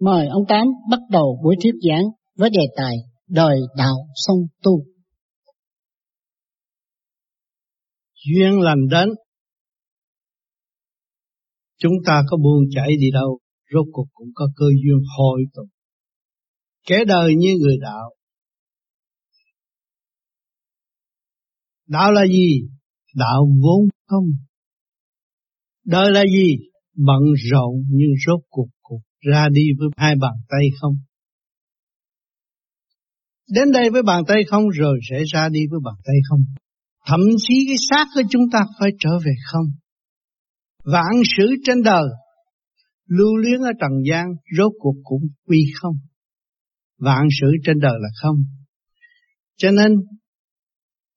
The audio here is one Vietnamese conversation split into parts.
Mời ông Tám bắt đầu buổi thuyết giảng với đề tài đời đạo song tu. Duyên lành đến, chúng ta có buông chảy đi đâu, rốt cuộc cũng có cơ duyên hồi tụ. Kẻ đời như người đạo. Đạo là gì? Đạo vốn không. Đời là gì? Bận rộn nhưng rốt cuộc cuộc ra đi với hai bàn tay không. Đến đây với bàn tay không rồi sẽ ra đi với bàn tay không. Thậm chí cái xác của chúng ta phải trở về không. Vạn sự trên đời, lưu luyến ở trần gian, rốt cuộc cũng quy không. Vạn sự trên đời là không. Cho nên,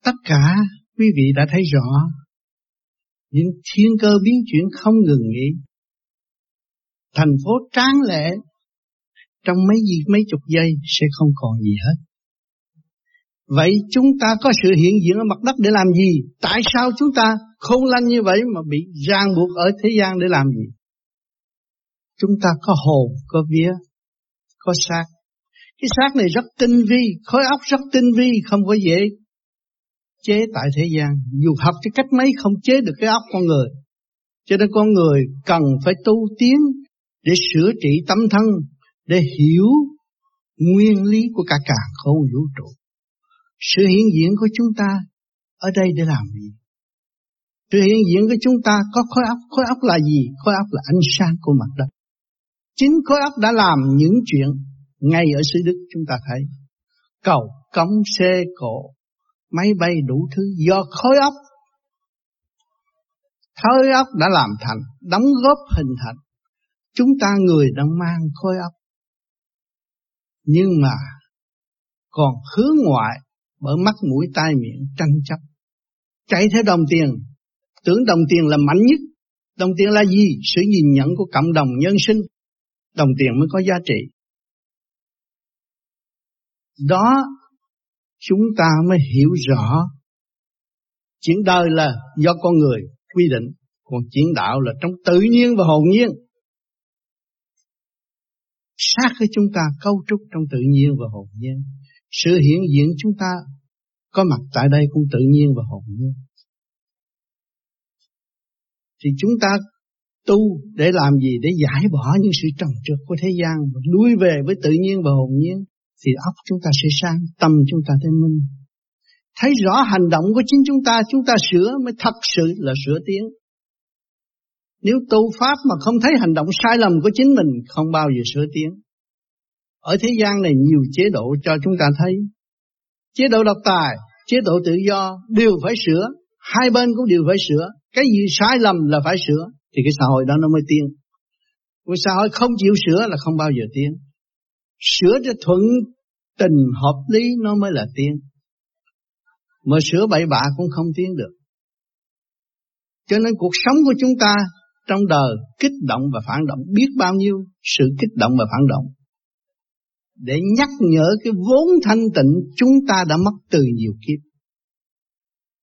tất cả quý vị đã thấy rõ, những thiên cơ biến chuyển không ngừng nghỉ. Thành phố tráng lệ trong mấy gì mấy chục giây sẽ không còn gì hết. Vậy chúng ta có sự hiện diện ở mặt đất để làm gì? Tại sao chúng ta không lanh như vậy mà bị ràng buộc ở thế gian để làm gì? Chúng ta có hồn, có vía, có xác. Cái xác này rất tinh vi, khối óc rất tinh vi, không có dễ chế tại thế gian. Dù học cái cách mấy không chế được cái óc con người. Cho nên con người cần phải tu tiến để sửa trị tâm thân, để hiểu nguyên lý của cả càng khôn vũ trụ. Sự hiện diện của chúng ta ở đây để làm gì? Sự hiện diện của chúng ta có khối óc, khối óc là gì? Khối óc là ánh sáng của mặt đất. Chính khối óc đã làm những chuyện ngay ở xứ Đức chúng ta thấy. Cầu, cống, xe, cộ, máy bay đủ thứ do khối óc. Khối óc đã làm thành, đóng góp hình thành. Chúng ta người đang mang khối óc. Nhưng mà còn hướng ngoại bởi mắt mũi tai miệng tranh chấp. Chạy theo đồng tiền, tưởng đồng tiền là mạnh nhất. Đồng tiền là gì? Sự nhìn nhận của cộng đồng nhân sinh. Đồng tiền mới có giá trị. Đó chúng ta mới hiểu rõ chuyện đời là do con người quy định còn chuyện đạo là trong tự nhiên và hồn nhiên sát với chúng ta cấu trúc trong tự nhiên và hồn nhiên sự hiện diện chúng ta có mặt tại đây cũng tự nhiên và hồn nhiên thì chúng ta tu để làm gì để giải bỏ những sự trầm trượt của thế gian và lui về với tự nhiên và hồn nhiên thì óc chúng ta sẽ sáng, tâm chúng ta sẽ minh. Thấy rõ hành động của chính chúng ta, chúng ta sửa mới thật sự là sửa tiếng. Nếu tu pháp mà không thấy hành động sai lầm của chính mình, không bao giờ sửa tiến. Ở thế gian này nhiều chế độ cho chúng ta thấy. Chế độ độc tài, chế độ tự do đều phải sửa, hai bên cũng đều phải sửa. Cái gì sai lầm là phải sửa, thì cái xã hội đó nó mới tiến. Cái xã hội không chịu sửa là không bao giờ tiến. Sửa cho thuận tình hợp lý nó mới là tiến. Mà sửa bậy bạ cũng không tiến được. Cho nên cuộc sống của chúng ta trong đời kích động và phản động biết bao nhiêu sự kích động và phản động. Để nhắc nhở cái vốn thanh tịnh chúng ta đã mất từ nhiều kiếp.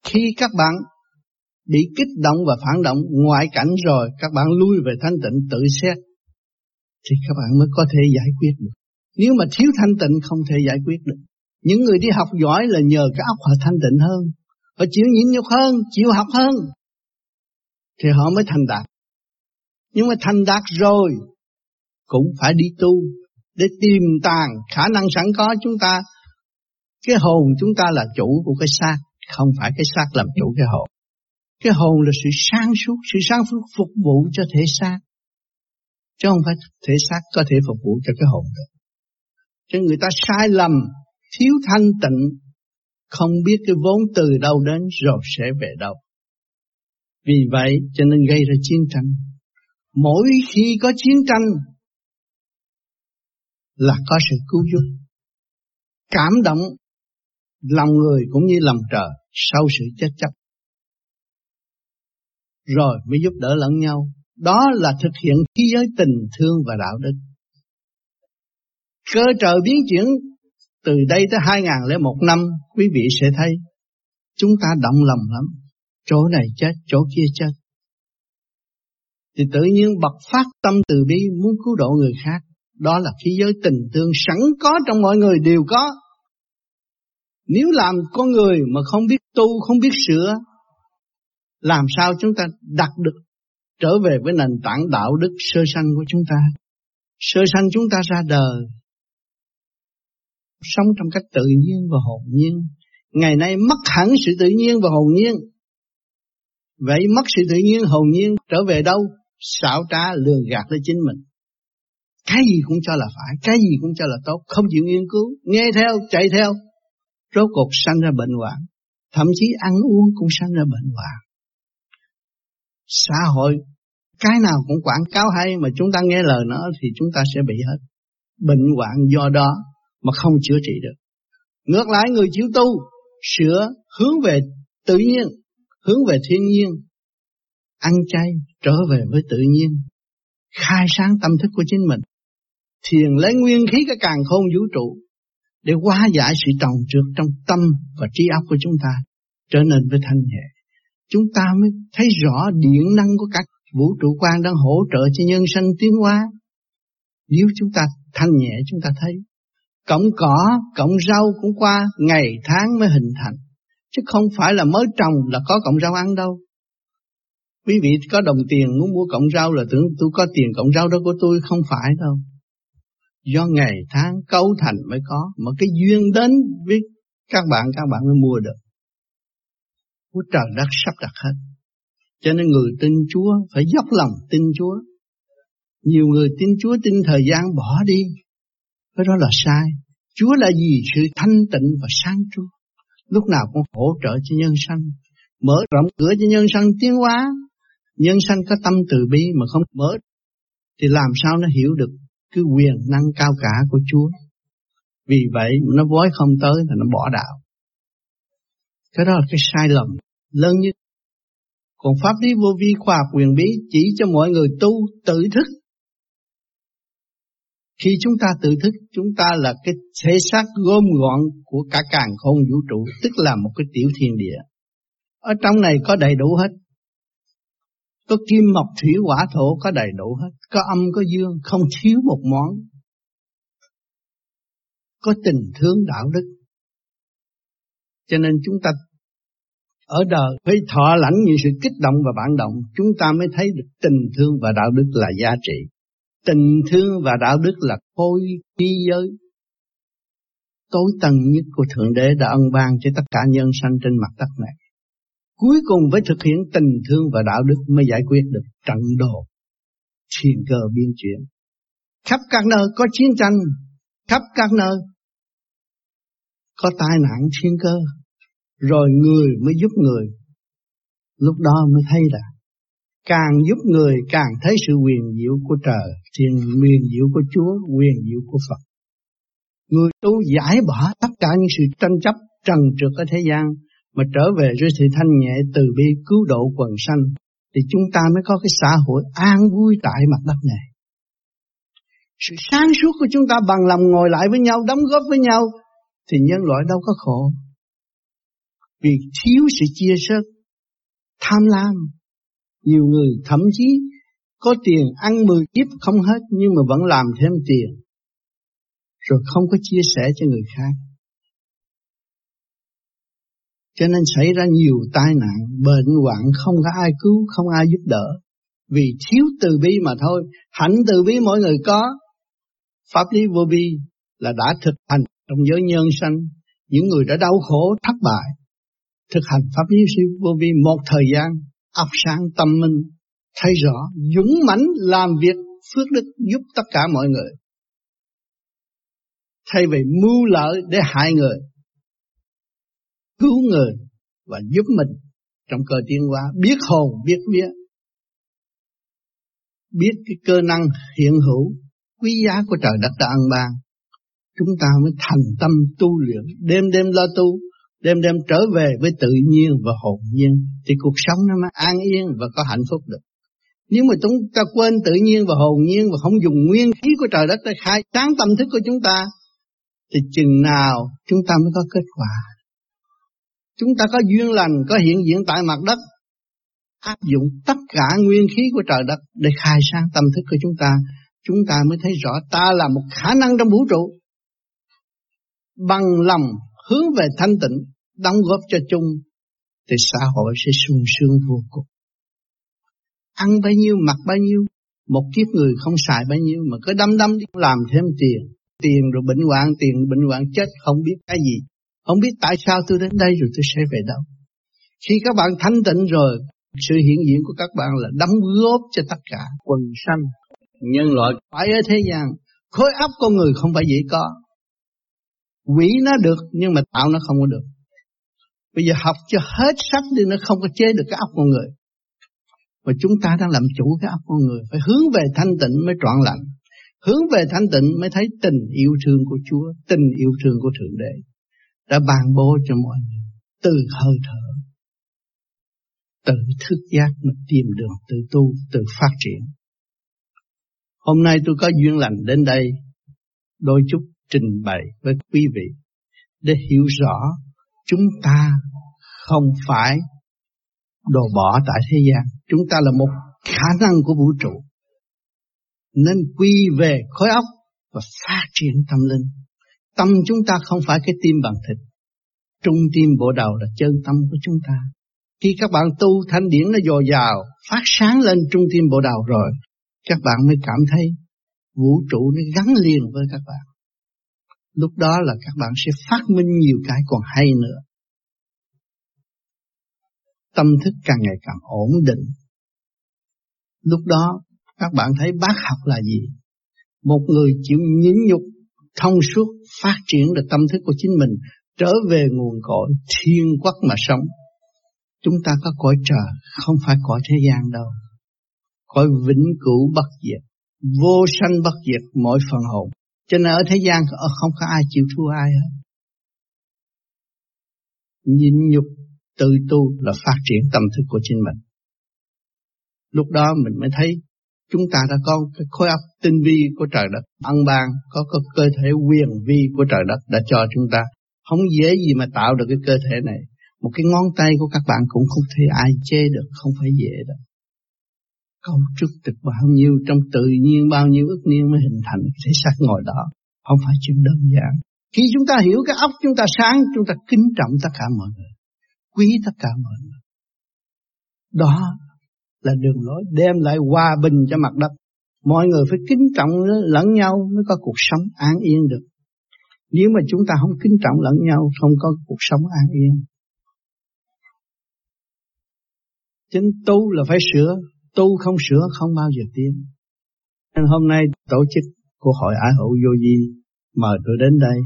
Khi các bạn bị kích động và phản động ngoại cảnh rồi các bạn lui về thanh tịnh tự xét thì các bạn mới có thể giải quyết được. Nếu mà thiếu thanh tịnh không thể giải quyết được. Những người đi học giỏi là nhờ cái óc họ thanh tịnh hơn. Họ chịu nhịn nhục hơn, chịu học hơn. Thì họ mới thành đạt. Nhưng mà thành đạt rồi cũng phải đi tu để tìm tàng khả năng sẵn có chúng ta. Cái hồn chúng ta là chủ của cái xác, không phải cái xác làm chủ cái hồn. Cái hồn là sự sáng suốt, sự sáng suốt phục vụ cho thể xác. Chứ không phải thể xác có thể phục vụ cho cái hồn được cho người ta sai lầm, thiếu thanh tịnh, không biết cái vốn từ đâu đến rồi sẽ về đâu. Vì vậy cho nên gây ra chiến tranh. Mỗi khi có chiến tranh là có sự cứu giúp. Cảm động lòng người cũng như lòng trời sau sự chết chấp. Rồi mới giúp đỡ lẫn nhau. Đó là thực hiện thế giới tình thương và đạo đức. Cơ trời biến chuyển từ đây tới 2001 năm, quý vị sẽ thấy chúng ta động lòng lắm. Chỗ này chết, chỗ kia chết. Thì tự nhiên bật phát tâm từ bi muốn cứu độ người khác. Đó là khí giới tình thương sẵn có trong mọi người đều có. Nếu làm con người mà không biết tu, không biết sửa, làm sao chúng ta đạt được trở về với nền tảng đạo đức sơ sanh của chúng ta. Sơ sanh chúng ta ra đời, sống trong cách tự nhiên và hồn nhiên. Ngày nay mất hẳn sự tự nhiên và hồn nhiên. Vậy mất sự tự nhiên hồn nhiên trở về đâu? Xảo trá lừa gạt lấy chính mình. Cái gì cũng cho là phải, cái gì cũng cho là tốt, không chịu nghiên cứu, nghe theo, chạy theo. Rốt cuộc sanh ra bệnh hoạn, thậm chí ăn uống cũng sanh ra bệnh hoạn. Xã hội, cái nào cũng quảng cáo hay mà chúng ta nghe lời nó thì chúng ta sẽ bị hết. Bệnh hoạn do đó mà không chữa trị được. Ngược lại người chịu tu, sửa, hướng về tự nhiên, hướng về thiên nhiên, ăn chay, trở về với tự nhiên, khai sáng tâm thức của chính mình, thiền lấy nguyên khí cái càng khôn vũ trụ để hóa giải sự trồng trượt trong tâm và trí óc của chúng ta trở nên với thanh nhẹ. Chúng ta mới thấy rõ điện năng của các vũ trụ quan đang hỗ trợ cho nhân sanh tiến hóa. Nếu chúng ta thanh nhẹ chúng ta thấy Cọng cỏ, cọng rau cũng qua ngày tháng mới hình thành. Chứ không phải là mới trồng là có cọng rau ăn đâu. Quý vị có đồng tiền muốn mua cọng rau là tưởng tôi có tiền cọng rau đó của tôi không phải đâu. Do ngày tháng cấu thành mới có, mà cái duyên đến với các bạn, các bạn mới mua được. Của trời đất sắp đặt hết. Cho nên người tin Chúa phải dốc lòng tin Chúa. Nhiều người tin Chúa tin thời gian bỏ đi, cái đó là sai. Chúa là gì? Sự thanh tịnh và sáng suốt Lúc nào cũng hỗ trợ cho nhân sanh. Mở rộng cửa cho nhân sanh tiến hóa. Nhân sanh có tâm từ bi mà không mở. Thì làm sao nó hiểu được cái quyền năng cao cả của Chúa. Vì vậy nó vói không tới là nó bỏ đạo. Cái đó là cái sai lầm lớn nhất. Còn pháp lý vô vi khoa học quyền bí chỉ cho mọi người tu tự thức khi chúng ta tự thức, chúng ta là cái thể xác gom gọn của cả càng không vũ trụ, tức là một cái tiểu thiên địa. Ở trong này có đầy đủ hết. Có kim mộc thủy hỏa thổ có đầy đủ hết. Có âm có dương, không thiếu một món. Có tình thương đạo đức. Cho nên chúng ta ở đời phải thọ lãnh những sự kích động và bản động, chúng ta mới thấy được tình thương và đạo đức là giá trị. Tình thương và đạo đức là khối khí giới tối tầng nhất của Thượng Đế đã ân ban cho tất cả nhân sanh trên mặt đất này. Cuối cùng phải thực hiện tình thương và đạo đức mới giải quyết được trận đồ thiên cơ biến chuyển. Khắp các nơi có chiến tranh, khắp các nơi có tai nạn thiên cơ, rồi người mới giúp người. Lúc đó mới thấy là Càng giúp người càng thấy sự quyền diệu của trời, thiên quyền diệu của Chúa, quyền diệu của Phật. Người tu giải bỏ tất cả những sự tranh chấp trần trượt ở thế gian mà trở về với sự thanh nhẹ từ bi cứu độ quần sanh thì chúng ta mới có cái xã hội an vui tại mặt đất này. Sự sáng suốt của chúng ta bằng lòng ngồi lại với nhau, đóng góp với nhau thì nhân loại đâu có khổ. Vì thiếu sự chia sớt, tham lam, nhiều người thậm chí có tiền ăn mười kiếp không hết nhưng mà vẫn làm thêm tiền. Rồi không có chia sẻ cho người khác. Cho nên xảy ra nhiều tai nạn, bệnh hoạn không có ai cứu, không ai giúp đỡ. Vì thiếu từ bi mà thôi. Hạnh từ bi mỗi người có. Pháp lý vô vi là đã thực hành trong giới nhân sanh. Những người đã đau khổ, thất bại. Thực hành pháp lý vô vi một thời gian óc sáng tâm minh, thấy rõ, dũng mãnh làm việc phước đức giúp tất cả mọi người. Thay vì mưu lợi để hại người, cứu người và giúp mình trong cơ tiến hóa, biết hồn, biết vía, biết cái cơ năng hiện hữu, quý giá của trời đất đã ăn ban, chúng ta mới thành tâm tu luyện, đêm đêm lo tu, đêm đêm trở về với tự nhiên và hồn nhiên thì cuộc sống nó mới an yên và có hạnh phúc được. Nếu mà chúng ta quên tự nhiên và hồn nhiên và không dùng nguyên khí của trời đất để khai sáng tâm thức của chúng ta thì chừng nào chúng ta mới có kết quả. Chúng ta có duyên lành, có hiện diện tại mặt đất áp dụng tất cả nguyên khí của trời đất để khai sáng tâm thức của chúng ta chúng ta mới thấy rõ ta là một khả năng trong vũ trụ. Bằng lòng hướng về thanh tịnh, đóng góp cho chung, thì xã hội sẽ sung sướng vô cùng. Ăn bao nhiêu, mặc bao nhiêu, một kiếp người không xài bao nhiêu mà cứ đâm đâm đi làm thêm tiền, tiền rồi bệnh hoạn, tiền bệnh hoạn chết không biết cái gì, không biết tại sao tôi đến đây rồi tôi sẽ về đâu. Khi các bạn thanh tịnh rồi, sự hiện diện của các bạn là đóng góp cho tất cả quần sanh, nhân loại phải ở thế gian. Khối óc con người không phải dễ có. Quỷ nó được nhưng mà tạo nó không có được. Bây giờ học cho hết sách đi nó không có chế được cái óc con người. Và chúng ta đang làm chủ cái óc con người. Phải hướng về thanh tịnh mới trọn lành. Hướng về thanh tịnh mới thấy tình yêu thương của Chúa, tình yêu thương của Thượng Đế. Đã ban bố cho mọi người từ hơi thở. Tự thức giác mà tìm đường tự tu, tự phát triển. Hôm nay tôi có duyên lành đến đây, đôi chút trình bày với quý vị để hiểu rõ chúng ta không phải đồ bỏ tại thế gian. Chúng ta là một khả năng của vũ trụ. Nên quy về khối óc và phát triển tâm linh. Tâm chúng ta không phải cái tim bằng thịt. Trung tim bộ đầu là chân tâm của chúng ta. Khi các bạn tu thanh điển nó dồi dào, phát sáng lên trung tim bộ đầu rồi, các bạn mới cảm thấy vũ trụ nó gắn liền với các bạn. Lúc đó là các bạn sẽ phát minh nhiều cái còn hay nữa. Tâm thức càng ngày càng ổn định. Lúc đó các bạn thấy bác học là gì? Một người chịu nhịn nhục, thông suốt, phát triển được tâm thức của chính mình, trở về nguồn cội thiên quốc mà sống. Chúng ta có cõi trời, không phải cõi thế gian đâu. Cõi vĩnh cửu bất diệt, vô sanh bất diệt mỗi phần hồn. Cho nên ở thế gian không có ai chịu thua ai hết. Nhịn nhục tự tu là phát triển tâm thức của chính mình. Lúc đó mình mới thấy chúng ta đã có cái khối óc tinh vi của trời đất ăn ban, có cái cơ thể quyền vi của trời đất đã cho chúng ta. Không dễ gì mà tạo được cái cơ thể này. Một cái ngón tay của các bạn cũng không thể ai chê được, không phải dễ đâu. Cấu trúc được bao nhiêu trong tự nhiên bao nhiêu ức niên mới hình thành cái thể xác ngồi đó. Không phải chuyện đơn giản. Khi chúng ta hiểu cái óc chúng ta sáng, chúng ta kính trọng tất cả mọi người. Quý tất cả mọi người. Đó là đường lối đem lại hòa bình cho mặt đất. Mọi người phải kính trọng lẫn nhau mới có cuộc sống an yên được. Nếu mà chúng ta không kính trọng lẫn nhau, không có cuộc sống an yên. Chính tu là phải sửa, tu không sửa không bao giờ tiến. Nên hôm nay tổ chức của hội ái hữu vô di mời tôi đến đây.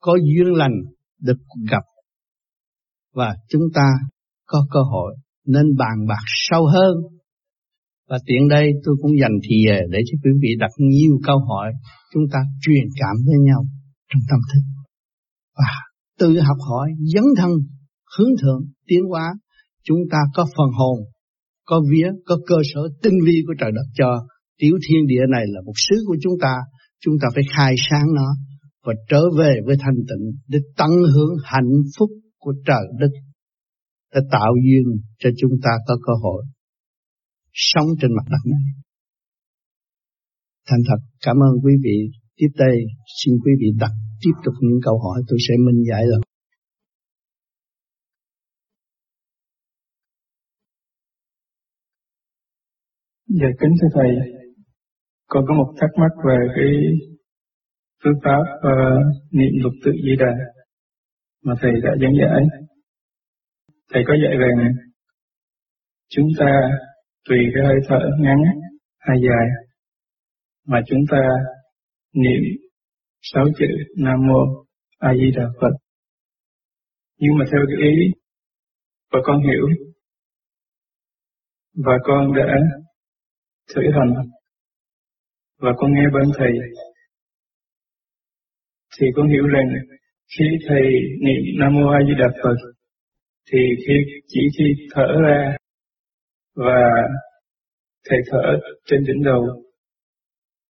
Có duyên lành được gặp và chúng ta có cơ hội nên bàn bạc sâu hơn. Và tiện đây tôi cũng dành thì để cho quý vị đặt nhiều câu hỏi, chúng ta truyền cảm với nhau trong tâm thức. Và tự học hỏi, dấn thân, hướng thượng, tiến hóa, chúng ta có phần hồn, có vía, có cơ sở tinh vi của trời đất cho tiểu thiên địa này là một sứ của chúng ta. Chúng ta phải khai sáng nó và trở về với thanh tịnh để tận hưởng hạnh phúc của trời đất đã tạo duyên cho chúng ta có cơ hội sống trên mặt đất này. Thành thật cảm ơn quý vị. Tiếp đây xin quý vị đặt tiếp tục những câu hỏi tôi sẽ minh giải rồi. Dạ kính thưa Thầy, con có một thắc mắc về cái phương pháp uh, niệm lục tự di đà mà Thầy đã giảng giải. Thầy có dạy rằng, chúng ta tùy cái hơi thở ngắn hay dài, mà chúng ta niệm sáu chữ Nam Mô A Di Đà Phật. Nhưng mà theo cái ý và con hiểu, và con đã thử hành, và con nghe bên thầy, thì con hiểu rằng khi thầy niệm Nam Mô A Di Đà Phật thì khi chỉ khi thở ra và thầy thở trên đỉnh đầu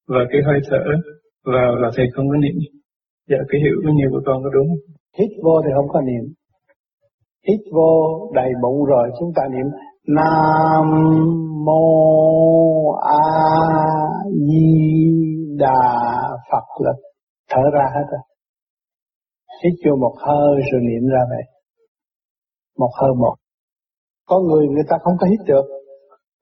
và cái hơi thở vào là thầy không có niệm. Dạ cái hiểu bao nhiêu của con có đúng Hít vô thì không có niệm. Hít vô đầy bụng rồi chúng ta niệm Nam mô A Di Đà Phật là thở ra hết rồi. Hít vô một hơi rồi niệm ra vậy. Một hơi một. Có người người ta không có hít được.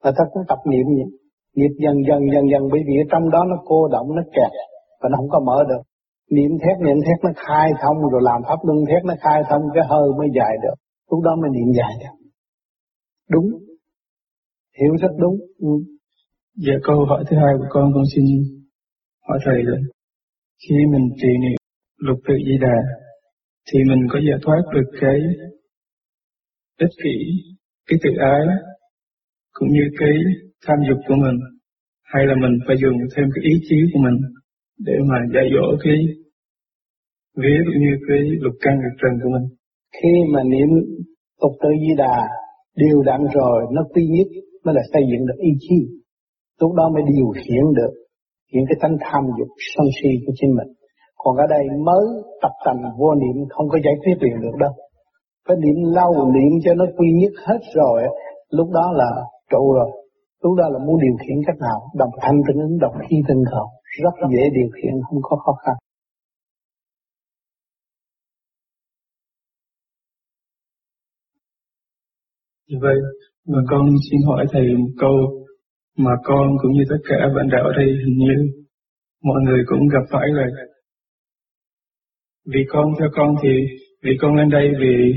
Người ta cũng tập niệm vậy. Niệm dần dần dần dần bởi vì trong đó nó cô động, nó kẹt và nó không có mở được. Niệm thét, niệm thét nó khai thông rồi làm pháp luân thét nó khai thông cái hơi mới dài được. Lúc đó mới niệm dài được. Đúng. Hiểu rất đúng. Ừ. Dạ câu hỏi thứ hai của con con xin hỏi thầy là khi mình trì niệm lục tự di đà thì mình có giải thoát được cái ích kỷ, cái tự ái cũng như cái tham dục của mình. Hay là mình phải dùng thêm cái ý chí của mình để mà dạy dỗ cái ví dụ như cái lục căn lục trần của mình. Khi mà niệm tục tự di đà điều đặn rồi nó quy nhất mới là xây dựng được ý chí. Lúc đó mới điều khiển được những cái tánh tham dục sân si của chính mình. Còn ở đây mới tập tành vô niệm không có giải quyết liền được đâu phải niệm lâu niệm cho nó quy nhất hết rồi lúc đó là trụ rồi. Lúc đó là muốn điều khiển cách nào? Đồng thanh tương ứng đồng khí tương cầu rất dễ điều khiển không có khó khăn. Như vậy, và con xin hỏi thầy một câu mà con cũng như tất cả bạn đạo ở đây hình như mọi người cũng gặp phải rồi. Vì con, theo con thì, vì con lên đây vì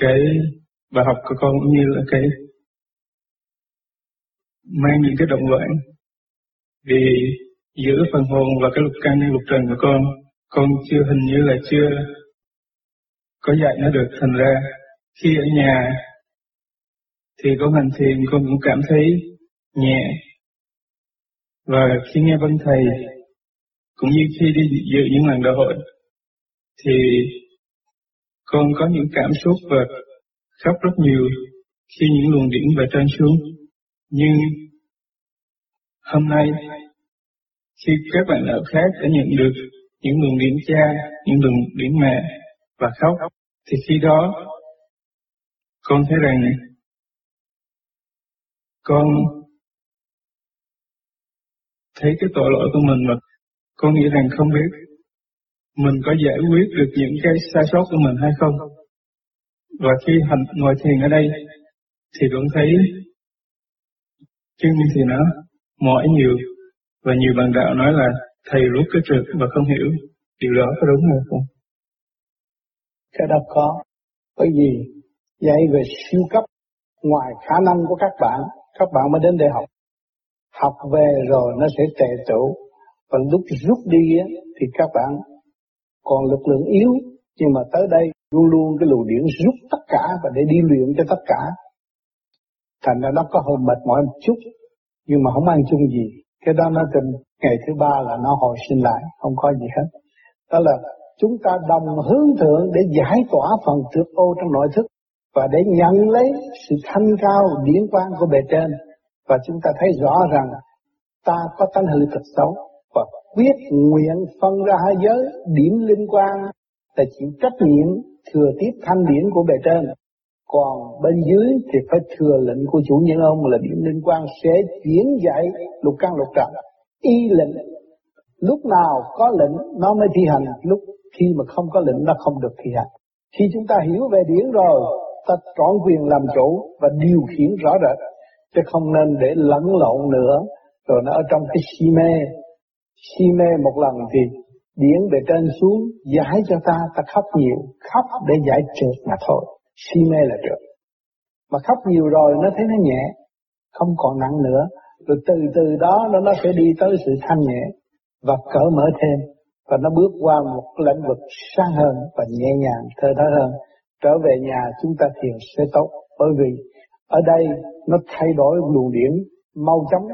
cái bài học của con cũng như là cái mang những cái động loạn vì giữa phần hồn và cái lục căn lục trần của con con chưa hình như là chưa có dạy nó được. Thành ra khi ở nhà thì con hành thiền, con cũng cảm thấy nhẹ. Và khi nghe văn thầy, cũng như khi đi dự những lần đại hội, thì con có những cảm xúc và khóc rất nhiều khi những luồng điển về trên xuống. Nhưng hôm nay, khi các bạn ở khác đã nhận được những luồng điển cha, những luồng điển mẹ và khóc, thì khi đó, con thấy rằng con thấy cái tội lỗi của mình mà con nghĩ rằng không biết mình có giải quyết được những cái sai sót của mình hay không. Và khi hành, ngồi thiền ở đây, thì vẫn thấy chân thì nó mỏi nhiều và nhiều bạn đạo nói là, thầy rút cái trượt và không hiểu điều đó có đúng hay không? Cái đó có. Bởi vì dạy về siêu cấp, ngoài khả năng của các bạn các bạn mới đến để học học về rồi nó sẽ tệ tụ và lúc rút đi thì các bạn còn lực lượng yếu, nhưng mà tới đây luôn luôn cái luồng điển rút tất cả và để đi luyện cho tất cả. Thành ra nó có hơi mệt mỏi một chút, nhưng mà không ăn chung gì. Cái đó nó từ ngày thứ ba là nó hồi sinh lại, không có gì hết. Đó là chúng ta đồng hướng thượng để giải tỏa phần trước ô trong nội thức và để nhận lấy sự thanh cao điển quang của bề trên. Và chúng ta thấy rõ rằng ta có tánh hư thật xấu quyết nguyện phân ra hai giới, điểm liên quan là chịu trách nhiệm thừa tiếp thanh điển của bề trên. Còn bên dưới thì phải thừa lệnh của chủ nhân ông là điểm liên quan sẽ chuyển dạy lục căn lục trần. Y lệnh, lúc nào có lệnh, nó mới thi hành. Lúc khi mà không có lệnh, nó không được thi hành. Khi chúng ta hiểu về điển rồi, ta trọn quyền làm chủ và điều khiển rõ rệt, chứ không nên để lẫn lộn nữa. Rồi nó ở trong cái si mê si mê một lần thì điển bề trên xuống, giải cho ta ta khóc nhiều, khóc để giải trượt mà thôi. Si mê là trượt mà khóc nhiều rồi nó thấy nó nhẹ, không còn nặng nữa. Rồi từ từ đó nó nó sẽ đi tới sự thanh nhẹ và cởi mở thêm. Và nó bước qua một lĩnh vực sáng hơn và nhẹ nhàng, thơ thở hơn. Trở về nhà chúng ta thiền sẽ tốt. Bởi vì ở đây nó thay đổi luồng điển mau chóng.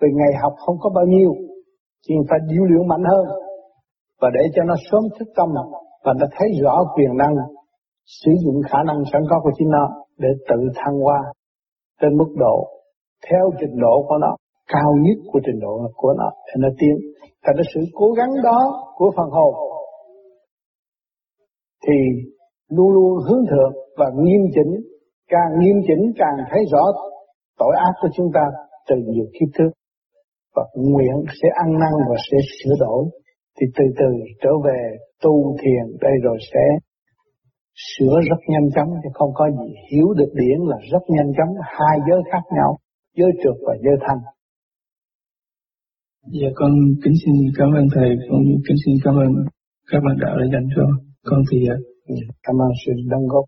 Vì ngày học không có bao nhiêu thì phải điêu luyện mạnh hơn và để cho nó sớm thức tâm và nó thấy rõ quyền năng, sử dụng khả năng sẵn có của chính nó để tự thăng hoa trên mức độ, theo trình độ của nó, cao nhất của trình độ của nó để nó tiến. Thành cái sự cố gắng đó của phần hồn thì luôn luôn hướng thượng và nghiêm chỉnh, càng nghiêm chỉnh càng thấy rõ tội ác của chúng ta từ nhiều kiếp trước và nguyện sẽ ăn năn và sẽ sửa đổi thì từ từ trở về tu thiền đây rồi sẽ sửa rất nhanh chóng thì không có gì hiểu được điển là rất nhanh chóng. Hai giới khác nhau giới trượt và giới thanh. Dạ con kính xin cảm ơn thầy cũng kính xin cảm ơn các bạn đạo đã dành cho con thì dạ. cảm ơn sự đóng góp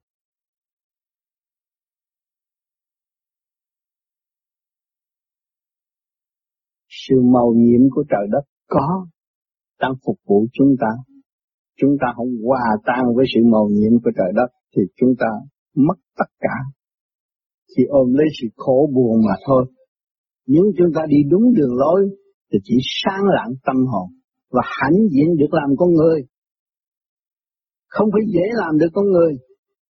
sự màu nhiệm của trời đất có đang phục vụ chúng ta. Chúng ta không hòa tan với sự màu nhiệm của trời đất thì chúng ta mất tất cả. Chỉ ôm lấy sự khổ buồn mà thôi. Nhưng chúng ta đi đúng đường lối thì chỉ sáng lạng tâm hồn và hãnh diện được làm con người. Không phải dễ làm được con người.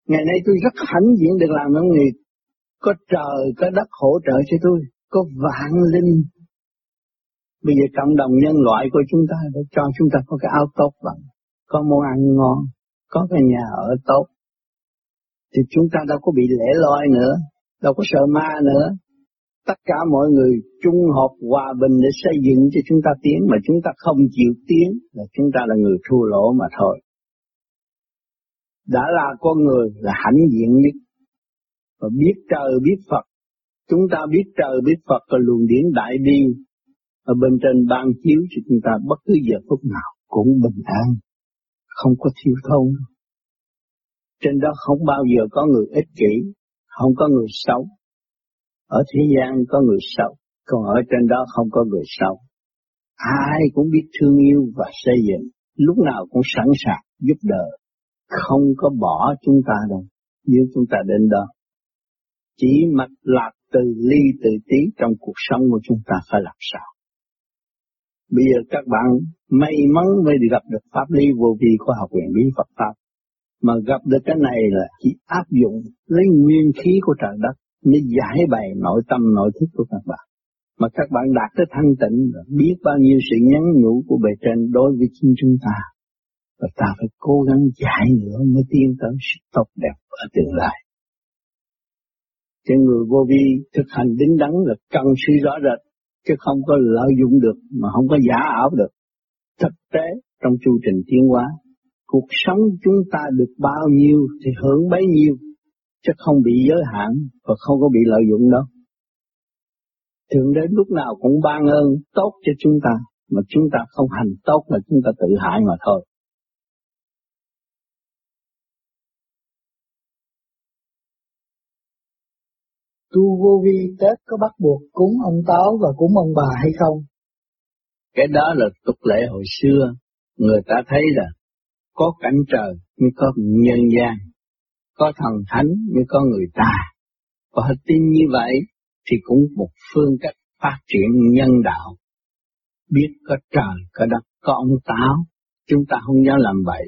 Ngày nay tôi rất hãnh diện được làm con người. Có trời, có đất hỗ trợ cho tôi. Có vạn linh Bây giờ cộng đồng nhân loại của chúng ta để cho chúng ta có cái áo tốt bằng, có món ăn ngon, có cái nhà ở tốt. Thì chúng ta đâu có bị lẻ loi nữa, đâu có sợ ma nữa. Tất cả mọi người chung hợp hòa bình để xây dựng cho chúng ta tiến, mà chúng ta không chịu tiến là chúng ta là người thua lỗ mà thôi. Đã là con người là hãnh diện nhất, và biết trời biết Phật. Chúng ta biết trời biết Phật và luồng điển đại bi ở bên trên ban chiếu cho chúng ta bất cứ giờ phút nào cũng bình an, không có thiếu thốn. Trên đó không bao giờ có người ích kỷ, không có người xấu. Ở thế gian có người xấu, còn ở trên đó không có người xấu. Ai cũng biết thương yêu và xây dựng, lúc nào cũng sẵn sàng giúp đỡ, không có bỏ chúng ta đâu, nếu chúng ta đến đó. Chỉ mặt lạc từ ly từ tí trong cuộc sống của chúng ta phải làm sao. Bây giờ các bạn may mắn mới được gặp được pháp lý vô vi của học viện bí Phật Pháp. Mà gặp được cái này là chỉ áp dụng lấy nguyên khí của trời đất mới giải bày nội tâm, nội thức của các bạn. Mà các bạn đạt tới thanh tịnh biết bao nhiêu sự nhắn nhủ của bề trên đối với chính chúng ta. Và ta phải cố gắng giải nữa mới tiến tới sự tốt đẹp ở tương lai. Cho người vô vi thực hành đứng đắn là cần suy rõ rệt chứ không có lợi dụng được mà không có giả ảo được. Thực tế trong chu trình tiến hóa, cuộc sống chúng ta được bao nhiêu thì hưởng bấy nhiêu, chứ không bị giới hạn và không có bị lợi dụng đâu. Thượng đến lúc nào cũng ban ơn tốt cho chúng ta, mà chúng ta không hành tốt là chúng ta tự hại mà thôi. Tu vô vi Tết có bắt buộc cúng ông Táo và cúng ông bà hay không? Cái đó là tục lệ hồi xưa, người ta thấy là có cảnh trời mới có nhân gian, có thần thánh mới có người ta. Và họ tin như vậy thì cũng một phương cách phát triển nhân đạo. Biết có trời, có đất, có ông Táo, chúng ta không dám làm vậy.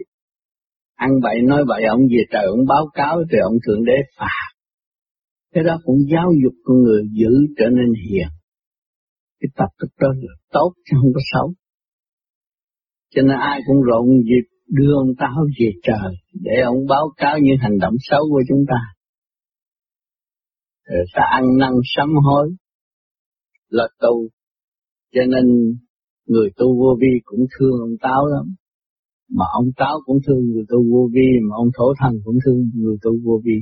Ăn vậy nói vậy ông về trời ông báo cáo thì ông thượng đế phạt cái đó cũng giáo dục con người giữ trở nên hiền. Cái tập tục đó là tốt chứ không có xấu. Cho nên ai cũng rộn dịp đưa ông Táo về trời để ông báo cáo những hành động xấu của chúng ta. Rồi ta ăn năn sám hối là tu. Cho nên người tu vô vi cũng thương ông Táo lắm. Mà ông Táo cũng thương người tu vô vi, mà ông Thổ Thần cũng thương người tu vô vi.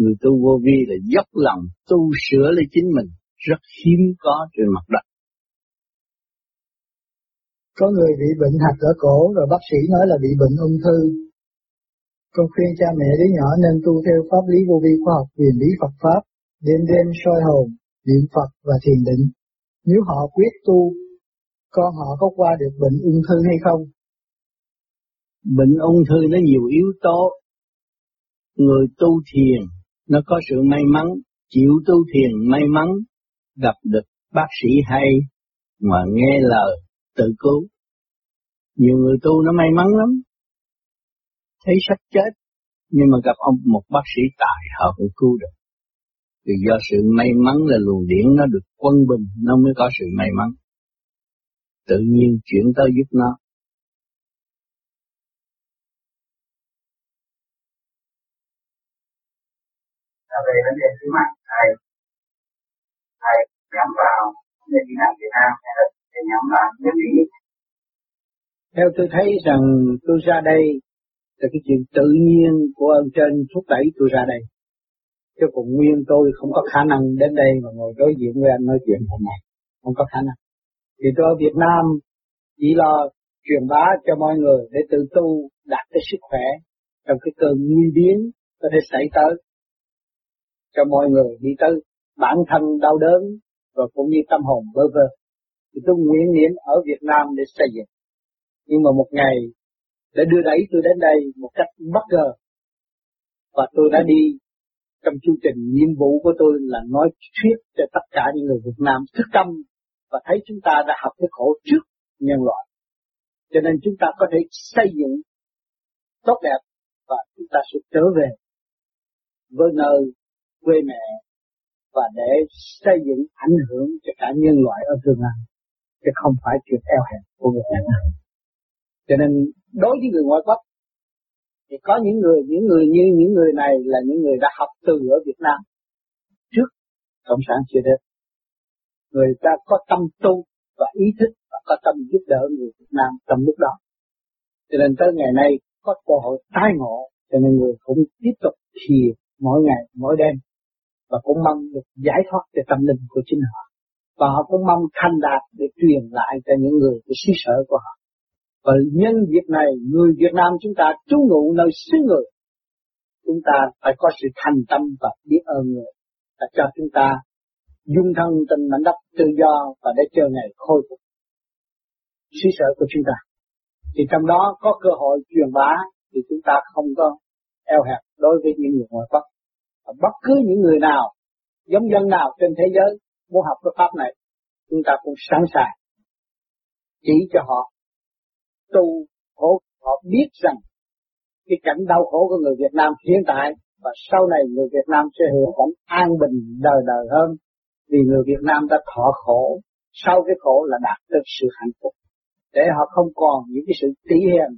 Người tu vô vi là dốc lòng tu sửa lấy chính mình, rất hiếm có trên mặt đất. Có người bị bệnh hạch ở cổ rồi bác sĩ nói là bị bệnh ung thư. Con khuyên cha mẹ đứa nhỏ nên tu theo pháp lý vô vi khoa học huyền lý Phật Pháp, đêm đêm soi hồn, niệm Phật và thiền định. Nếu họ quyết tu, con họ có qua được bệnh ung thư hay không? Bệnh ung thư nó nhiều yếu tố. Người tu thiền nó có sự may mắn, chịu tu thiền may mắn, gặp được bác sĩ hay mà nghe lời tự cứu. Nhiều người tu nó may mắn lắm, thấy sắp chết, nhưng mà gặp ông một bác sĩ tài họ cũng cứu được. Vì do sự may mắn là luồng điển nó được quân bình, nó mới có sự may mắn. Tự nhiên chuyển tới giúp nó. Là về vấn đề thứ mắt thầy thầy nhắm vào vấn đề Nam Việt Nam hay là thầy nhắm vào nước Mỹ theo tôi thấy rằng tôi ra đây là cái chuyện tự nhiên của ơn trên thúc đẩy tôi ra đây. Chứ còn nguyên tôi không có khả năng đến đây mà ngồi đối diện với anh nói chuyện hôm nay. Không có khả năng. Thì tôi ở Việt Nam, chỉ lo truyền bá cho mọi người để tự tu, đạt cái sức khỏe trong cái cơn nguy biến có thể xảy tới cho mọi người đi tới bản thân đau đớn và cũng như tâm hồn bơ vơ. Thì tôi nguyện niệm ở Việt Nam để xây dựng. Nhưng mà một ngày để đưa đẩy tôi đến đây một cách bất ngờ. Và tôi đã đi trong chương trình, nhiệm vụ của tôi là nói thuyết cho tất cả những người Việt Nam thức tâm và thấy chúng ta đã học cái khổ trước nhân loại. Cho nên chúng ta có thể xây dựng tốt đẹp và chúng ta sẽ trở về với nơi quê mẹ và để xây dựng ảnh hưởng cho cả nhân loại ở tương lai chứ không phải chuyện eo hẹp của người Việt Nam. Cho nên đối với người ngoại quốc, thì có những người những người như những người này là những người đã học từ ở Việt Nam trước cộng sản chưa đến người ta có tâm tu và ý thức và có tâm giúp đỡ người Việt Nam trong lúc đó cho nên tới ngày nay có cơ hội tái ngộ, cho nên người cũng tiếp tục thiền mỗi ngày, mỗi đêm, và cũng mong được giải thoát về tâm linh của chính họ. Và họ cũng mong thành đạt để truyền lại cho những người của xứ sở của họ. Và nhân việc này, người Việt Nam chúng ta trú ngụ nơi xứ người, chúng ta phải có sự thành tâm và biết ơn người và cho chúng ta dung thân tình mảnh đất tự do và để chờ ngày khôi phục xứ sở của chúng ta. Thì trong đó có cơ hội truyền bá thì chúng ta không có eo hẹp đối với những người ngoài Bắc. và bất cứ những người nào, giống dân nào trên thế giới muốn học cái pháp này, chúng ta cũng sẵn sàng chỉ cho họ tu khổ. Họ biết rằng cái cảnh đau khổ của người Việt Nam hiện tại và sau này người Việt Nam sẽ hưởng cảnh an bình đời đời hơn vì người Việt Nam đã thọ khổ. Sau cái khổ là đạt được sự hạnh phúc. Để họ không còn những cái sự tỉ hiềm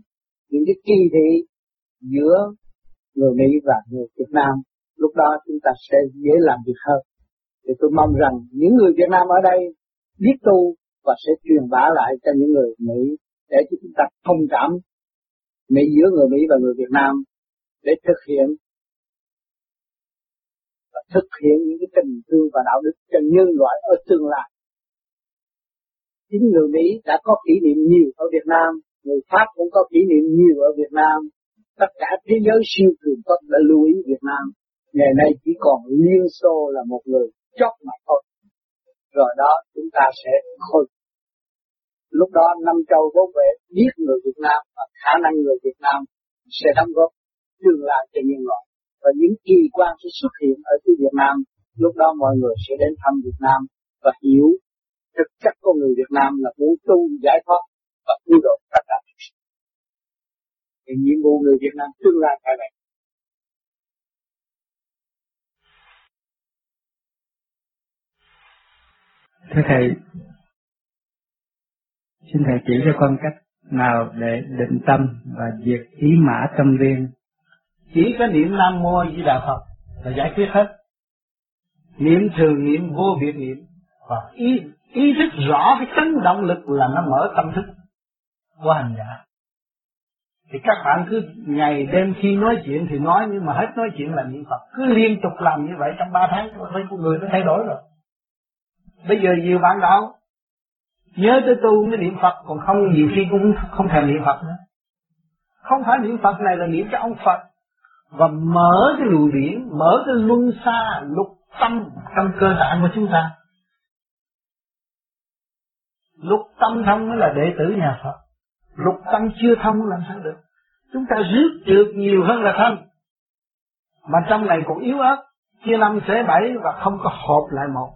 những cái kỳ thị giữa người Mỹ và người Việt Nam lúc đó chúng ta sẽ dễ làm việc hơn thì tôi mong rằng những người Việt Nam ở đây biết tu và sẽ truyền bá lại cho những người Mỹ để cho chúng ta thông cảm Mỹ giữa người Mỹ và người Việt Nam để thực hiện và thực hiện những cái tình thương và đạo đức cho nhân loại ở tương lai. Chính người Mỹ đã có kỷ niệm nhiều ở Việt Nam, người Pháp cũng có kỷ niệm nhiều ở Việt Nam, tất cả thế giới siêu cường quốc đã lưu ý Việt Nam. Ngày nay chỉ còn Liên Xô là một người chót mà thôi. Rồi đó, chúng ta sẽ khôi Lúc đó năm châu vốn vệ biết người Việt Nam và khả năng người Việt Nam sẽ đóng góp tương lai cho nhân loại. Và những kỳ quan sẽ xuất hiện ở phía Việt Nam. Lúc đó mọi người sẽ đến thăm Việt Nam và hiểu thực chất con người Việt Nam là muốn tu giải thoát và cứu độ tất cả. Thì nhiệm vụ người Việt Nam tương lai phải vậy. Thưa Thầy, Xin Thầy chỉ cho con cách nào để định tâm và diệt ý mã tâm viên. Chỉ có niệm Nam Mô Di Đà Phật là giải quyết hết. Niệm thường niệm vô biệt niệm và ý ý thức rõ cái chấn động lực là nó mở tâm thức của hành giả. Thì các bạn cứ ngày đêm khi nói chuyện thì nói, nhưng mà hết nói chuyện là niệm Phật. Cứ liên tục làm như vậy trong ba tháng thấy con người nó thay đổi rồi. Bây giờ nhiều bạn đạo, nhớ tới tu mới niệm Phật, còn không, nhiều khi cũng không thèm niệm Phật nữa không phải niệm Phật này là niệm cho ông Phật và mở cái lùi điển mở cái luân xa, lục tâm trong cơ tạng của chúng ta lục tâm thông mới là đệ tử nhà Phật lục căn chưa thông làm sao được? Chúng ta rước được nhiều hơn là thân. Mà trong này còn yếu ớt, chia năm xế bảy và không có hợp lại một.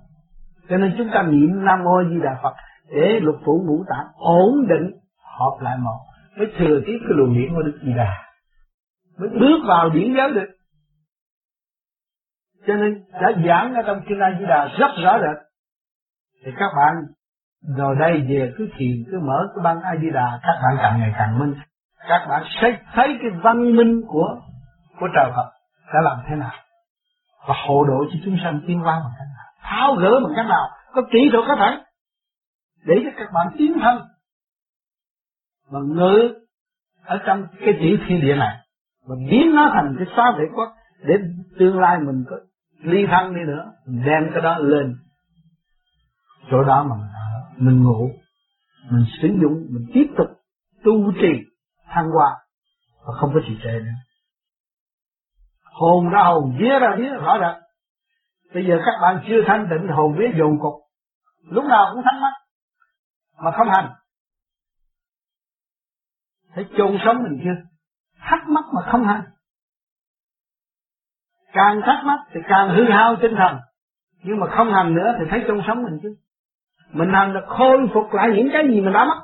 Cho nên chúng ta niệm nam mô di đà phật để lục phủ ngũ tạng ổn định hợp lại một. Mới thừa tiếp cái luồng điển của Đức Di Đà. Mới bước vào điển giới được. Cho nên đã giảng ở trong kinh A Di Đà rất rõ rệt. Thì các bạn rồi đây về cứ thiền cứ mở cái băng ai đi Đà các bạn càng ngày càng minh. Các bạn sẽ thấy cái văn minh của của trời Phật sẽ làm thế nào. Và hộ độ cho chúng sanh tiến hóa bằng cách nào. Tháo gỡ bằng cách nào. Có kỹ thuật các bạn để cho các bạn tiến thân. Và ngự ở trong cái chỉ thiên địa này. Và biến nó thành cái xá vệ quốc. Để tương lai mình có ly thân đi nữa. Mình đem cái đó lên. Chỗ đó mà mình ngủ, mình sử dụng, mình tiếp tục tu trì, thăng hoa, và không có trì trệ nữa. Hồn ra hồn vía ra vía rõ rệt bây giờ các bạn chưa thanh tịnh, hồn vía dồn cục lúc nào cũng thắc mắc, mà không hành. Thấy chôn sống mình chưa? Thắc mắc mà không hành. Càng thắc mắc thì càng hư hao tinh thần. Nhưng mà không hành nữa thì thấy chôn sống mình chứ mình làm được khôi phục lại những cái gì mình đã mất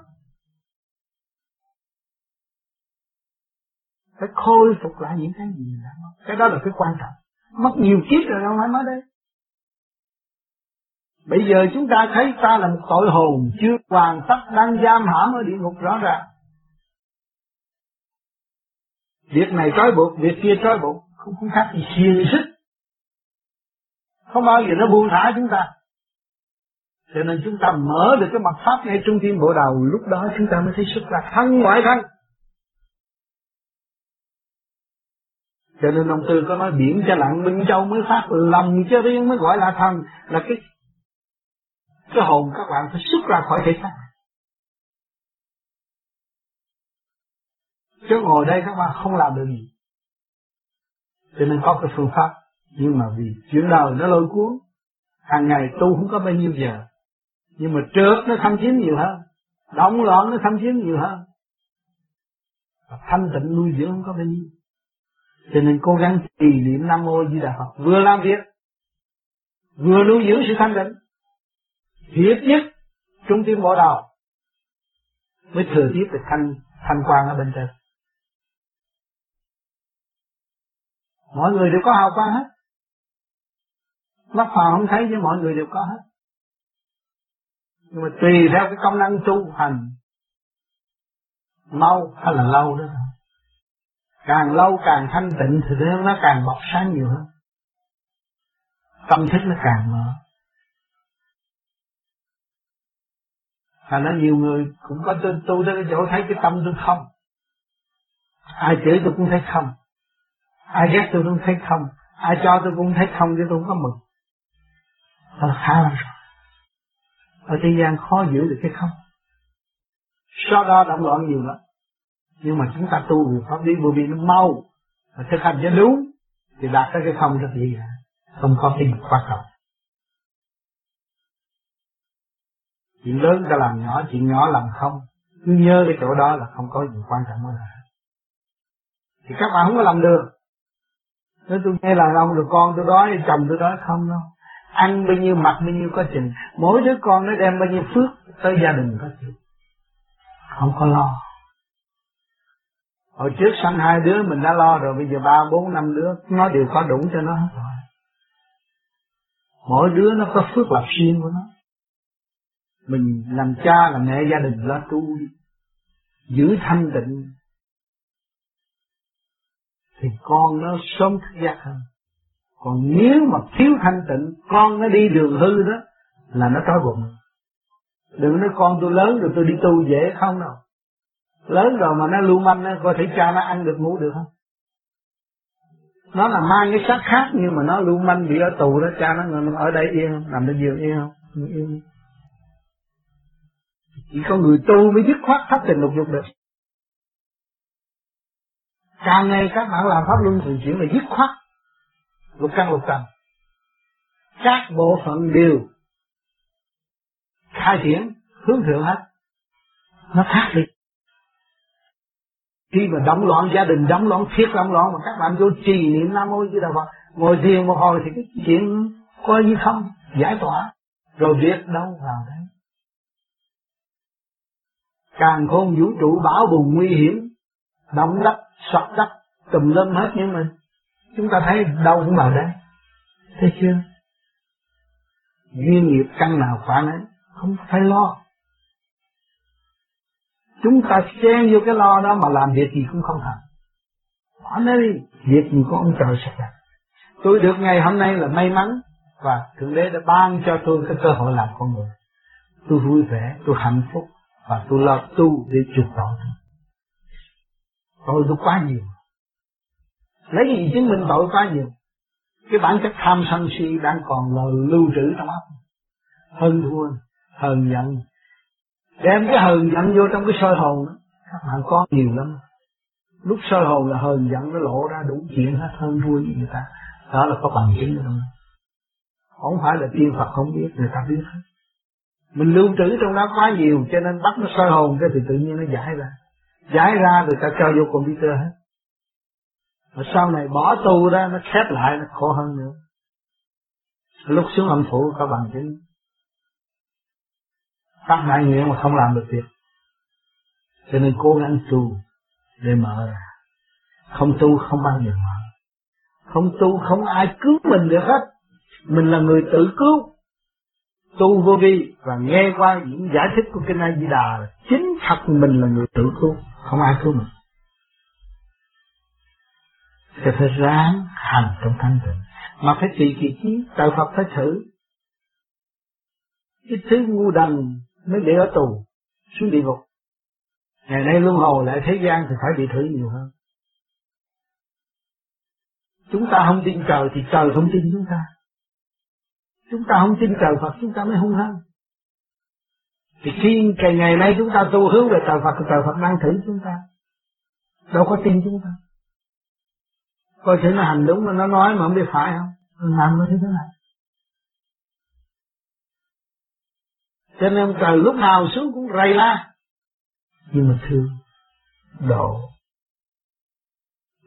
phải khôi phục lại những cái gì mình đã mất cái đó là cái quan trọng mất nhiều kiếp rồi đâu phải nói đây Bây giờ chúng ta thấy ta là một tội hồn chưa hoàn tất đang giam hãm ở địa ngục rõ ràng. Việc này trói buộc, việc kia trói buộc, không, không khác gì xiềng xích. Không bao giờ nó buông thả chúng ta. Cho nên chúng ta mở được cái mặt pháp ngay trung tim bộ đầu, lúc đó chúng ta mới thấy xuất ra thân ngoại thân. Cho nên ông Tư có nói biển cho lặng Minh Châu mới phát lòng cho riêng mới gọi là thần. Là cái cái hồn các bạn phải xuất ra khỏi thể xác. Chứ ngồi đây các bạn không làm được gì. Cho nên có cái phương pháp nhưng mà vì chuyện đời nó lôi cuốn hàng ngày tu không có bao nhiêu giờ nhưng mà trước nó thâm chiếm nhiều hơn, động loạn nó thâm chiếm nhiều hơn. Và thanh tịnh nuôi dưỡng không có bao nhiêu. Cho nên cố gắng trì niệm nam mô di đà phật. Vừa làm việc, vừa nuôi dưỡng sự thanh tịnh thiết nhất trung tim bộ đầu, mới thừa tiếp được thanh thanh quan ở bên trên. Mọi người đều có hào quang hết. Mắt phàm không thấy chứ mọi người đều có hết nhưng mà tùy theo cái công năng tu hành mau hay là lâu đó thôi càng lâu càng thanh tịnh thì nó càng bọc sáng nhiều hơn tâm thức nó càng mở Thành ra nhiều người cũng có tu, tu tới cái chỗ thấy cái tâm tôi không. Ai chửi tôi cũng thấy không. Ai ghét tôi cũng thấy không. Ai cho tôi cũng thấy không chứ tôi không có mừng. Đó là khá lắm rồi. Ở thế gian khó giữ được cái không. Sau đó động loạn nhiều lắm. Nhưng mà chúng ta tu về pháp lý vô vi nó mau. Và thực hành cho đúng. Thì đạt tới cái không rất dễ dàng. Không có cái gì quan trọng. chuyện lớn ta làm nhỏ, chuyện nhỏ làm không cứ nhớ cái chỗ đó là không có gì quan trọng hơn thì các bạn không có làm được nếu tôi nghe là ông, được con, tôi đói, chồng tôi đói không đâu ăn bao nhiêu mặc bao nhiêu có chừng mỗi đứa con nó đem bao nhiêu phước tới gia đình có chừng. Không có lo. Hồi trước sanh hai đứa, mình đã lo rồi. Bây giờ ba, bốn, năm đứa, nó đều có đủ cho nó hết rồi. Mỗi đứa nó có phước lập riêng của nó. Mình làm cha, làm mẹ gia đình lo tu, giữ thanh tịnh, thì con nó sớm thức giác hơn còn nếu mà thiếu thanh tịnh, con nó đi đường hư đó, là nó trói bụng. Đừng nói con tôi lớn rồi tôi đi tu dễ không đâu. Lớn rồi mà nó lưu manh nó coi thể cha nó ăn được ngủ được không? Nó là mang cái xác khác nhưng mà nó lưu manh bị ở tù đó, cha nó ở đây yên không? Nằm trên giường yên không? Yên. Chỉ có người tu mới dứt khoát thất tình lục dục được. Càng ngày các bạn làm pháp luân thường chuyển là dứt khoát lục căn lục trần các bộ phận đều khai triển, hướng thượng hết. Nó khác đi. Khi mà đóng loạn gia đình, đóng loạn thiết, đóng loạn mà các bạn vô trì niệm nam mô di đà phật, ngồi thiền một hồi thì cái chuyện coi như không, giải tỏa. Rồi việc đâu vào đấy. Càng khôn vũ trụ, bão bùng nguy hiểm động đất sập đất tùm lum hết những mình chúng ta thấy đâu cũng vào đây thấy chưa? Duyên nghiệp căn nào quả nấy không phải lo. Chúng ta xen vô cái lo đó mà làm việc gì cũng không thành. Bỏ nó đi, việc gì có ông trời sắp đặt tôi được ngày hôm nay là may mắn và thượng đế đã ban cho tôi cái cơ hội làm con người. Tôi vui vẻ, tôi hạnh phúc và tôi lo tu để chuộc tội. Tôi tôi quá nhiều lấy gì chứng minh tội quá nhiều cái bản chất tham sân si đang còn là lưu trữ trong óc. Hơn thua hờn giận. Đem cái hờn giận vô trong cái soi hồn đó. Các bạn có nhiều lắm. Lúc soi hồn là hờn giận, nó lộ ra đủ chuyện hết hơn thua với người ta. Đó là có bằng chứng trong không phải là tiên Phật không biết, người ta biết hết. Mình lưu trữ trong đó quá nhiều, cho nên bắt nó soi hồn cái thì tự nhiên nó giải ra. Giải ra rồi ta cho vô computer hết và sau này bỏ tu ra, nó khép lại, nó khổ hơn nữa. Lúc xuống âm phủ có bằng chứng phát đại nguyện mà không làm được việc. Cho nên cố gắng tu để mở ra. Không tu không bao giờ mở. Không tu không ai cứu mình được hết. Mình là người tự cứu. Tu vô vi và nghe qua những giải thích của kinh A Di Đà chính thật mình là người tự cứu, không ai cứu mình thì phải ráng hành trong thanh tịnh. Mà phải tùy kỳ trí, đạo Phật phải thử. Cái thứ ngu đần mới để ở tù xuống địa ngục. Ngày nay luân hồi lại thế gian thì phải bị thử nhiều hơn. Chúng ta không tin trời thì trời không tin chúng ta. Chúng ta không tin trời Phật chúng ta mới hung hăng. Thì khi ngày ngày nay chúng ta tu hướng về trời Phật trời Phật đang thử chúng ta. Đâu có tin chúng ta coi thử nó hành đúng mà nó nói mà không biết phải không? Làm nó như thế này. Cho nên trời lúc nào xuống cũng rầy la. Nhưng mà thương độ.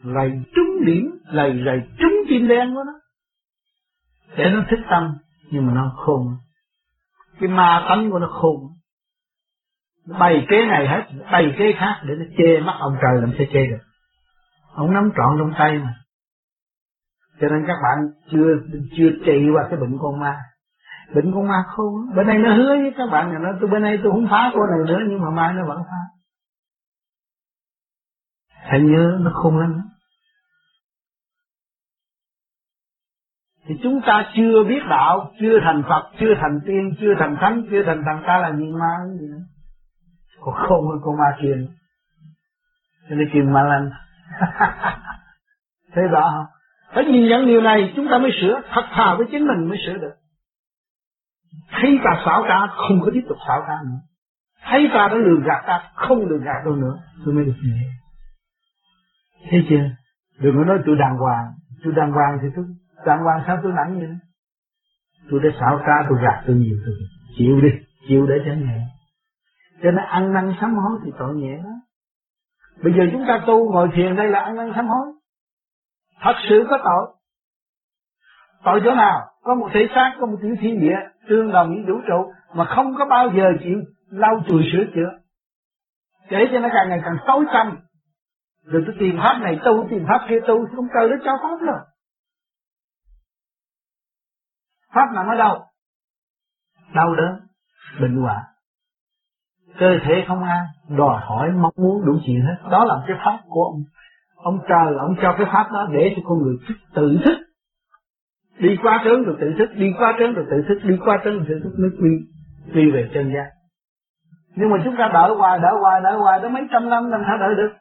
Rầy trúng điểm rầy rầy trúng tim đen của nó. Để nó thích tâm nhưng mà nó khôn. Cái ma tánh của nó khôn. Nó bày kế này hết bày kế khác để nó chê mắt ông trời làm sao chê được ông nắm trọn trong tay mà. Cho nên các bạn chưa chưa trị qua cái bệnh con ma. Bệnh con ma khôn bên đây nó hứa với các bạn là nó, tôi bên đây tôi không phá cô này nữa, nhưng mà mai nó vẫn phá. Hãy nhớ nó khôn lắm. Thì chúng ta chưa biết đạo, chưa thành Phật, chưa thành tiên, chưa thành thánh, chưa thành thần ta là gì ma gì nữa. Còn khôn hơn con ma kia cho nên kìm ma lanh. thấy rõ không? Phải nhìn nhận điều này, chúng ta mới sửa. Thật thà với chính mình mới sửa được. Thấy ta xảo trá, không có tiếp tục xảo trá nữa. Thấy ta đã lừa gạt ta, không lừa gạt đâu nữa. Tôi mới được nhẹ thấy chưa? Đừng có nói tôi đàng hoàng. Tôi đàng hoàng thì tôi đàng hoàng sao tôi nặng thế? Tôi đã xảo trá, tôi gạt tôi nhiều tôi. Chịu đi. Chịu để cho nhẹ. Cho nên ăn năn sám hối thì tội nhẹ đó bây giờ chúng ta tu ngồi thiền đây là ăn năn sám hối. Thật sự có tội. Tội chỗ nào? Có một thể xác, có một tiểu thiên địa, tương đồng với vũ trụ, mà không có bao giờ chịu lau chùi sửa chữa. Để cho nó càng ngày càng tối tâm rồi tôi tìm pháp này, tu, tìm pháp kia, tu, không trời nó cho pháp rồi pháp nằm ở đâu đau đớn, bệnh hoạn cơ thể không an, đòi hỏi mong muốn đủ chuyện hết. Đó là cái pháp của ông. Ông trời ông cho cái pháp đó để cho con người tự thức. Đi qua trớn rồi tự thức, đi qua trớn rồi tự thức, đi qua trớn rồi tự thức mới quy quy về chân giác. Nhưng mà chúng ta đợi hoài đợi hoài đợi hoài đó mấy trăm năm làm sao đợi được?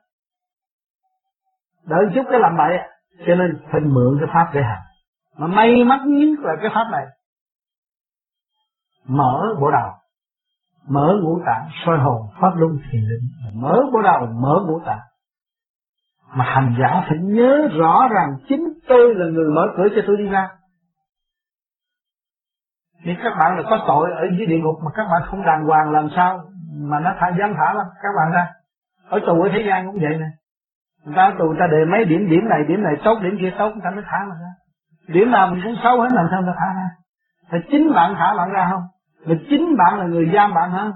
Đợi chút cái làm bậy cho nên phải mượn cái pháp để hành. Mà may mắn nhất là cái pháp này. Mở bộ đầu mở ngũ tạng, soi hồn, pháp luân, thiền định. Mở bộ đầu, mở ngũ tạng. Mà hành giả phải nhớ rõ rằng chính tôi là người mở cửa cho tôi đi ra. Thì các bạn là có tội ở dưới địa ngục mà các bạn không đàng hoàng làm sao mà nó thả dám thả lắm các bạn ra. Ở tù ở thế gian cũng vậy nè. Người ta tù ta đề mấy điểm điểm này điểm này, tốt, điểm kia, tốt, người ta mới thả mà ra. Điểm nào mình cũng xấu hết, làm sao ta thả ra? Thì chính bạn thả bạn ra không? Là chính bạn là người giam bạn hả?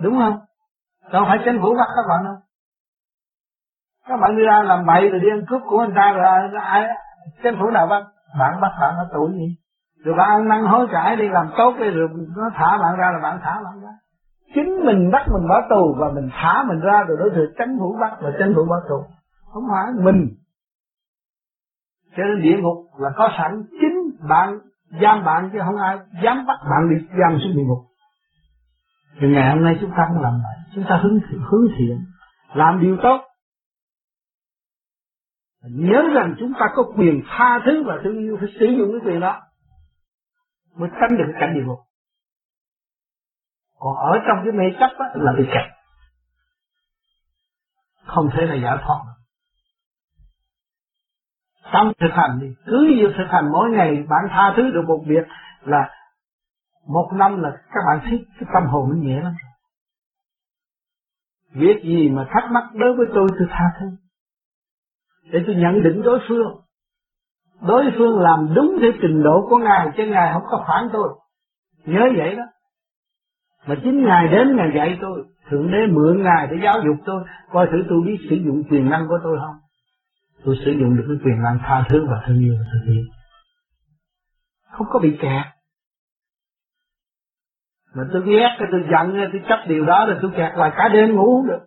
Đúng không? Đâu phải chính phủ bắt các bạn đâu. Các bạn đi ra làm bậy rồi đi ăn cướp của người ta rồi ai chính phủ nào bắt? Bạn bắt bạn ở tù gì? Rồi bạn ăn năn hối cải đi, làm tốt đi, rồi nó thả bạn ra là bạn thả bạn ra. Chính mình bắt mình bỏ tù và mình thả mình ra rồi đối tượng tranh thủ bắt và tranh thủ bỏ tù. Không phải mình. Cho nên địa ngục là có sẵn chính bạn giam bạn chứ không ai dám bắt bạn đi giam xuống địa ngục. Thì ngày hôm nay chúng ta không làm vậy. Chúng ta hướng hướng thiện làm điều tốt. Nhớ rằng chúng ta có quyền tha thứ và thương yêu phải sử dụng cái quyền đó mới tránh được cảnh địa ngục. Còn ở trong cái mê chấp á, là bị kẹt. Không thể là giải thoát được tâm thực hành đi. Cứ như thực hành mỗi ngày, bạn tha thứ được một việc là một năm là các bạn thấy cái tâm hồn nó nhẹ lắm. Việc gì mà thắc mắc đối với tôi tôi tha thứ. Để tôi nhận định đối phương. Đối phương làm đúng theo trình độ của ngài, chứ ngài không có phản tôi. Nhớ vậy đó. Mà chính ngài đến ngài dạy tôi. Thượng đế mượn ngài để giáo dục tôi. Coi thử tôi biết sử dụng quyền năng của tôi không? Tôi sử dụng được cái quyền năng tha thứ và thương yêu và thực hiện. Không có bị kẹt. Mà tôi ghét cái tôi giận, tôi chấp điều đó rồi tôi kẹt lại cả đêm ngủ không được.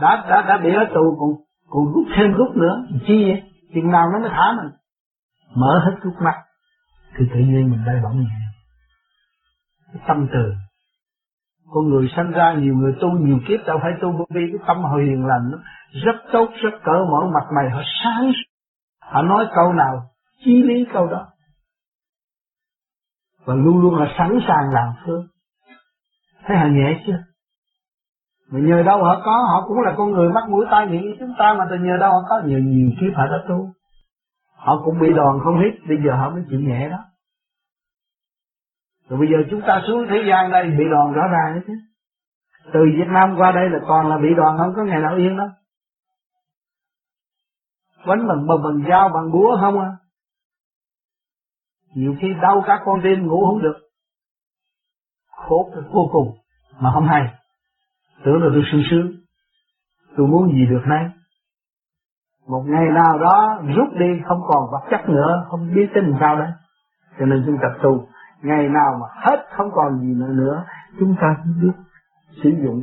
Đã đã đã bị ở tù còn còn rút thêm rút nữa chi vậy? Chừng nào nó mới thả mình? Mở hết rút mắt, thì tự nhiên mình bay bổng nhẹ. Cái tâm từ. Con người sanh ra, nhiều người tu nhiều kiếp, đâu phải tu bởi vì cái tâm hồi hiền lành nó rất tốt, rất cỡ mở mặt mày, họ sáng họ nói câu nào, chí lý câu đó. Và luôn luôn là sẵn sàng làm phước. Thấy họ nhẹ chưa? Mà nhờ đâu họ có, họ cũng là con người mắt mũi tai miệng như chúng ta mà từ nhờ đâu họ có. Nhiều nhiều kiếp họ đã tu. Họ cũng bị đòn không hết, bây giờ họ mới chịu nhẹ đó. Rồi bây giờ chúng ta xuống thế gian đây, bị đòn rõ ràng đấy chứ. Từ Việt Nam qua đây là còn là bị đòn, không có ngày nào yên đâu quánh bằng bằng bằng dao, bằng búa không à? Nhiều khi đau các con tim ngủ không được. Khổ vô cùng. Mà không hay tưởng là tôi sung sướng. Tôi muốn gì được nay? Một ngày nào đó, rút đi, không còn vật chất nữa, không biết tính sao đấy cho nên chúng tập tu. Ngày nào mà hết, không còn gì nữa nữa, chúng ta biết sử dụng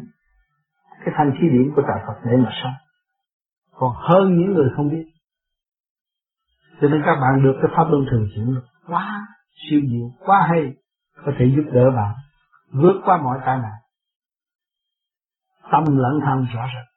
cái thanh khí điển của trời Phật để mà sống. Còn hơn những người không biết cho nên các bạn được cái pháp luân thường chuyển quá siêu diệu quá hay. Có thể giúp đỡ bạn vượt qua mọi tai nạn. Tâm lẫn thân rõ rệt.